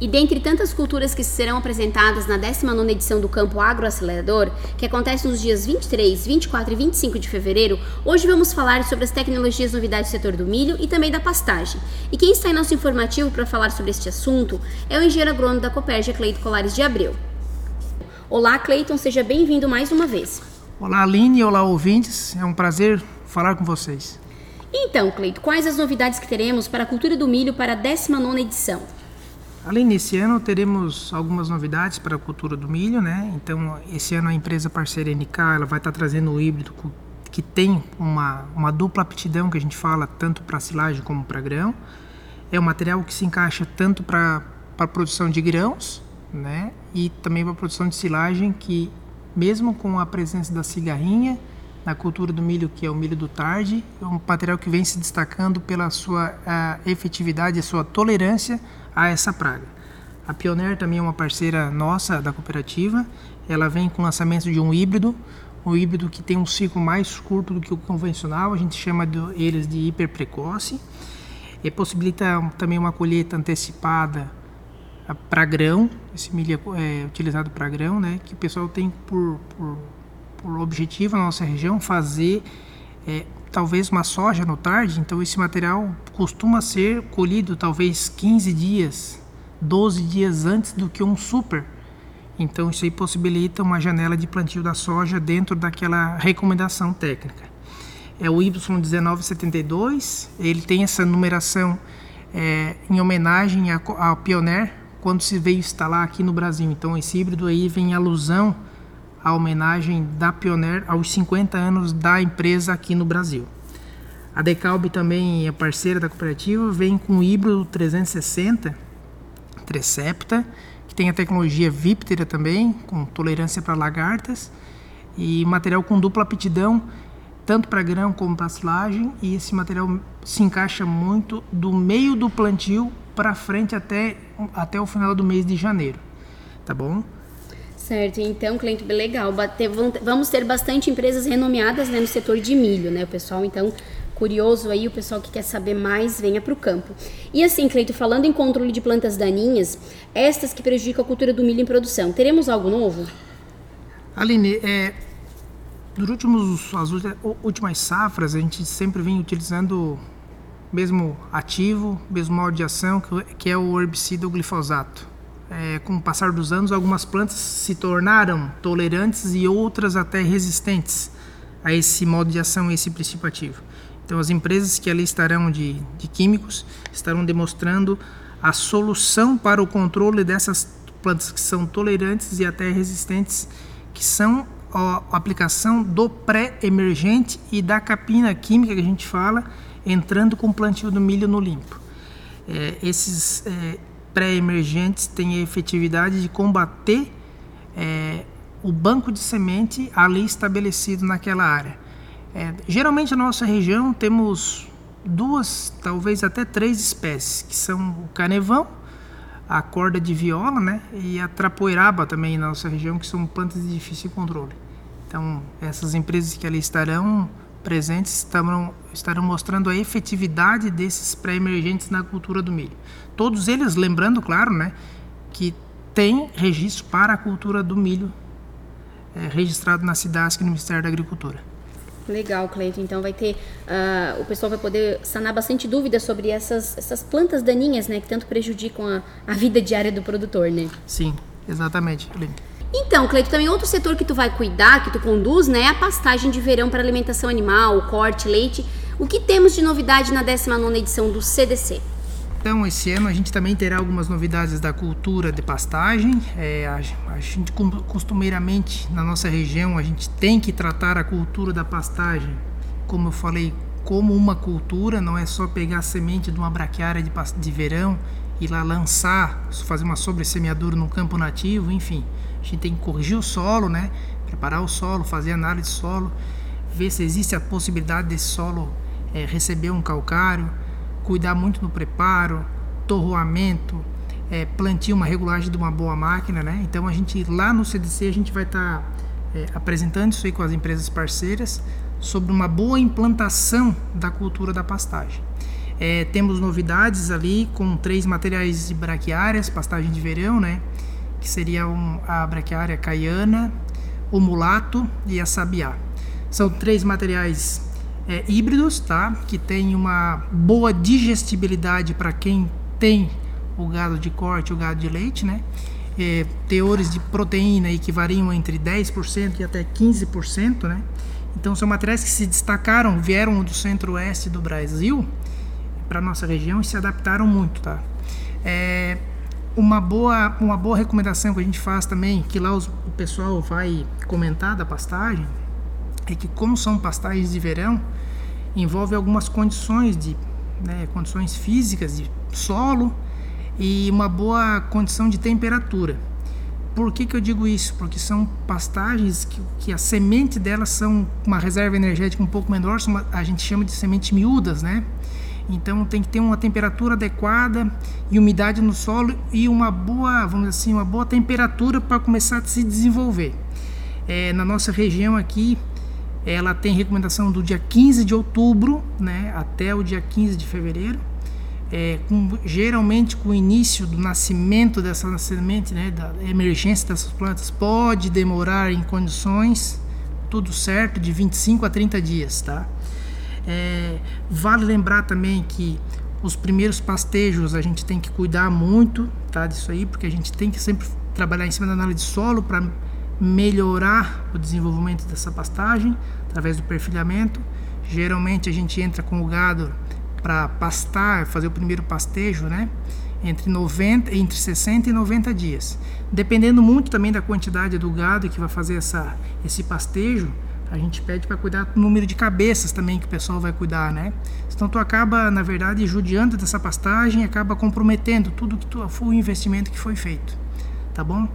E dentre tantas culturas que serão apresentadas na 19ª edição do Campo Agroacelerador, que acontece nos dias 23, 24 e 25 de fevereiro, hoje vamos falar sobre as tecnologias novidades do setor do milho e também da pastagem. E quem está em nosso informativo para falar sobre este assunto é o engenheiro agrônomo da Copérgia, Cleito Colares de Abreu. Olá, Cleiton, seja bem-vindo mais uma vez. Olá, Aline, olá, ouvintes. É um prazer falar com vocês. Então, Cleito, quais as novidades que teremos para a cultura do milho para a 19ª edição? Além desse ano, teremos algumas novidades para a cultura do milho, né? Então, esse ano a empresa parceira NK, ela vai estar trazendo o híbrido que tem uma, uma dupla aptidão que a gente fala tanto para silagem como para grão. É um material que se encaixa tanto para a produção de grãos, né? E também para a produção de silagem, que mesmo com a presença da cigarrinha na cultura do milho, que é o milho do tarde, é um material que vem se destacando pela sua efetividade e sua tolerância a essa praga. A Pioneer também é uma parceira nossa da cooperativa. Ela vem com o lançamento de um híbrido, um híbrido que tem um ciclo mais curto do que o convencional. A gente chama de, eles de hiper precoce. E possibilita também uma colheita antecipada ah, para grão. Esse milho é, é utilizado para grão, né? Que o pessoal tem por, por, por objetivo na nossa região fazer é, talvez uma soja no tarde, então esse material costuma ser colhido talvez 15 dias, 12 dias antes do que um super. Então isso aí possibilita uma janela de plantio da soja dentro daquela recomendação técnica. É o Y1972, ele tem essa numeração é, em homenagem ao Pioneer quando se veio instalar aqui no Brasil. Então esse híbrido aí vem em alusão a homenagem da Pioneer aos 50 anos da empresa aqui no Brasil. A Decalb também é parceira da cooperativa, vem com o híbrido 360 Trecepta, que tem a tecnologia Viptera também, com tolerância para lagartas, e material com dupla aptidão, tanto para grão como para silagem, e esse material se encaixa muito do meio do plantio para frente até, até o final do mês de janeiro, tá bom? Certo, então, cliente, legal. Vamos ter bastante empresas renomeadas né, no setor de milho, né? O pessoal, então, curioso aí, o pessoal que quer saber mais, venha para o campo. E assim, Cleito, falando em controle de plantas daninhas, estas que prejudicam a cultura do milho em produção, teremos algo novo? Aline, é, nos últimos, as últimas safras, a gente sempre vem utilizando mesmo ativo, mesmo modo de ação, que é o herbicida o glifosato é, com o passar dos anos, algumas plantas se tornaram tolerantes e outras até resistentes a esse modo de ação, esse princípio ativo. Então, as empresas que ali estarão de, de químicos estarão demonstrando a solução para o controle dessas plantas que são tolerantes e até resistentes, que são a aplicação do pré-emergente e da capina química que a gente fala, entrando com o plantio do milho no limpo. É, esses é, pré-emergentes têm a efetividade de combater é, o banco de semente ali estabelecido naquela área. É, geralmente na nossa região temos duas, talvez até três espécies, que são o canevão, a corda de viola né, e a trapoeraba também na nossa região, que são plantas de difícil controle. Então, essas empresas que ali estarão presentes estarão, estarão mostrando a efetividade desses pré-emergentes na cultura do milho. Todos eles, lembrando, claro, né, que tem registro para a cultura do milho é, registrado na SIDASC no Ministério da Agricultura. Legal, Cleiton. Então vai ter. Uh, o pessoal vai poder sanar bastante dúvidas sobre essas, essas plantas daninhas, né? Que tanto prejudicam a, a vida diária do produtor, né? Sim, exatamente, Aline. Então, Cleito, também outro setor que tu vai cuidar, que tu conduz, né, é a pastagem de verão para alimentação animal, corte, leite. O que temos de novidade na 19ª edição do CDC? Então, esse ano a gente também terá algumas novidades da cultura de pastagem. É, a, a, gente, costumeiramente, na nossa região, a gente tem que tratar a cultura da pastagem, como eu falei, como uma cultura, não é só pegar a semente de uma braquiária de, de verão e lá lançar, fazer uma sobressemeadura no campo nativo, enfim. A gente tem que corrigir o solo, né? Preparar o solo, fazer análise de solo, ver se existe a possibilidade desse solo é, receber um calcário, cuidar muito no preparo, torroamento, é, plantio, uma regulagem de uma boa máquina, né? Então a gente lá no CDC a gente vai estar tá, é, apresentando isso aí com as empresas parceiras sobre uma boa implantação da cultura da pastagem. É, temos novidades ali com três materiais de braquiárias, pastagem de verão, né? Que seria um, a braquiária caiana, o mulato e a sabiá. São três materiais é, híbridos, tá? Que tem uma boa digestibilidade para quem tem o gado de corte, o gado de leite, né? É, teores de proteína aí que variam entre 10% e até 15%, né? Então são materiais que se destacaram, vieram do centro-oeste do Brasil para nossa região e se adaptaram muito, tá? É, uma boa uma boa recomendação que a gente faz também, que lá os, o pessoal vai comentar da pastagem, é que como são pastagens de verão, envolve algumas condições de né, condições físicas de solo e uma boa condição de temperatura. Por que, que eu digo isso? Porque são pastagens que, que a semente delas são uma reserva energética um pouco menor, a gente chama de sementes miúdas, né? Então tem que ter uma temperatura adequada e umidade no solo e uma boa, vamos dizer assim, uma boa temperatura para começar a se desenvolver. É, na nossa região aqui, ela tem recomendação do dia 15 de outubro, né, até o dia 15 de fevereiro. É, com, geralmente com o início do nascimento dessa semente, né, da emergência dessas plantas, pode demorar em condições tudo certo de 25 a 30 dias, tá? É, vale lembrar também que os primeiros pastejos a gente tem que cuidar muito tá, disso aí, porque a gente tem que sempre trabalhar em cima da análise de solo para melhorar o desenvolvimento dessa pastagem através do perfilhamento. Geralmente a gente entra com o gado para pastar, fazer o primeiro pastejo, né? Entre 90, entre 60 e 90 dias. Dependendo muito também da quantidade do gado que vai fazer essa, esse pastejo, a gente pede para cuidar do número de cabeças também que o pessoal vai cuidar, né? Então tu acaba, na verdade, judiando dessa pastagem, acaba comprometendo tudo que tu, o investimento que foi feito, tá bom?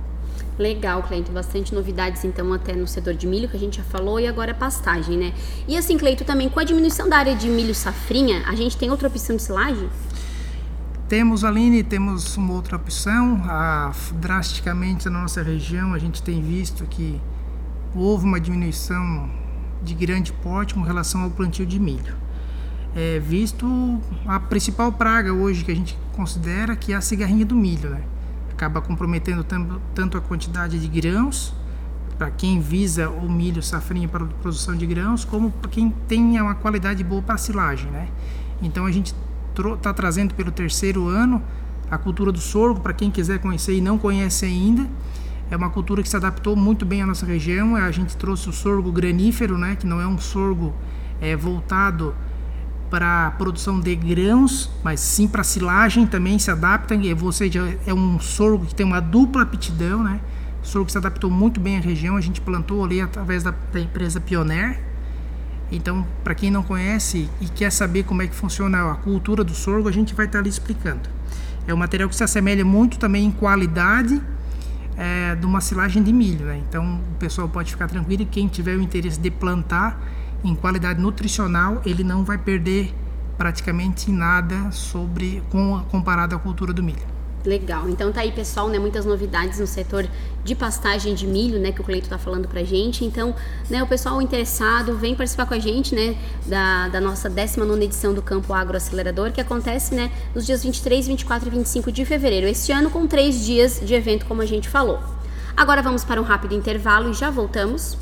Legal, Cleito, bastante novidades então até no setor de milho que a gente já falou e agora pastagem, né? E assim, Cleito, também com a diminuição da área de milho safrinha, a gente tem outra opção de silagem? Temos, Aline, temos uma outra opção. Ah, drasticamente na nossa região a gente tem visto que houve uma diminuição de grande porte com relação ao plantio de milho. É, visto a principal praga hoje que a gente considera que é a cigarrinha do milho, né? acaba comprometendo tanto a quantidade de grãos para quem visa o milho safrinha para produção de grãos, como para quem tem uma qualidade boa para silagem, né? Então a gente está trazendo pelo terceiro ano a cultura do sorgo para quem quiser conhecer e não conhece ainda é uma cultura que se adaptou muito bem à nossa região. A gente trouxe o sorgo granífero, né, que não é um sorgo é, voltado para a produção de grãos, mas sim para silagem também se adapta. Ou seja, é um sorgo que tem uma dupla aptidão, né? Sorgo que se adaptou muito bem à região. A gente plantou ali através da, da empresa Pioneer. Então, para quem não conhece e quer saber como é que funciona a cultura do sorgo, a gente vai estar ali explicando. É um material que se assemelha muito também em qualidade é, de uma silagem de milho. Né? Então o pessoal pode ficar tranquilo e quem tiver o interesse de plantar em qualidade nutricional, ele não vai perder praticamente nada sobre com, comparado à cultura do milho. Legal. Então tá aí, pessoal, né? Muitas novidades no setor de pastagem de milho, né? Que o Cleito tá falando pra gente. Então, né, o pessoal interessado, vem participar com a gente, né? Da, da nossa 19 edição do Campo Agro Acelerador, que acontece, né? Nos dias 23, 24 e 25 de fevereiro. Este ano com três dias de evento, como a gente falou. Agora vamos para um rápido intervalo e já voltamos.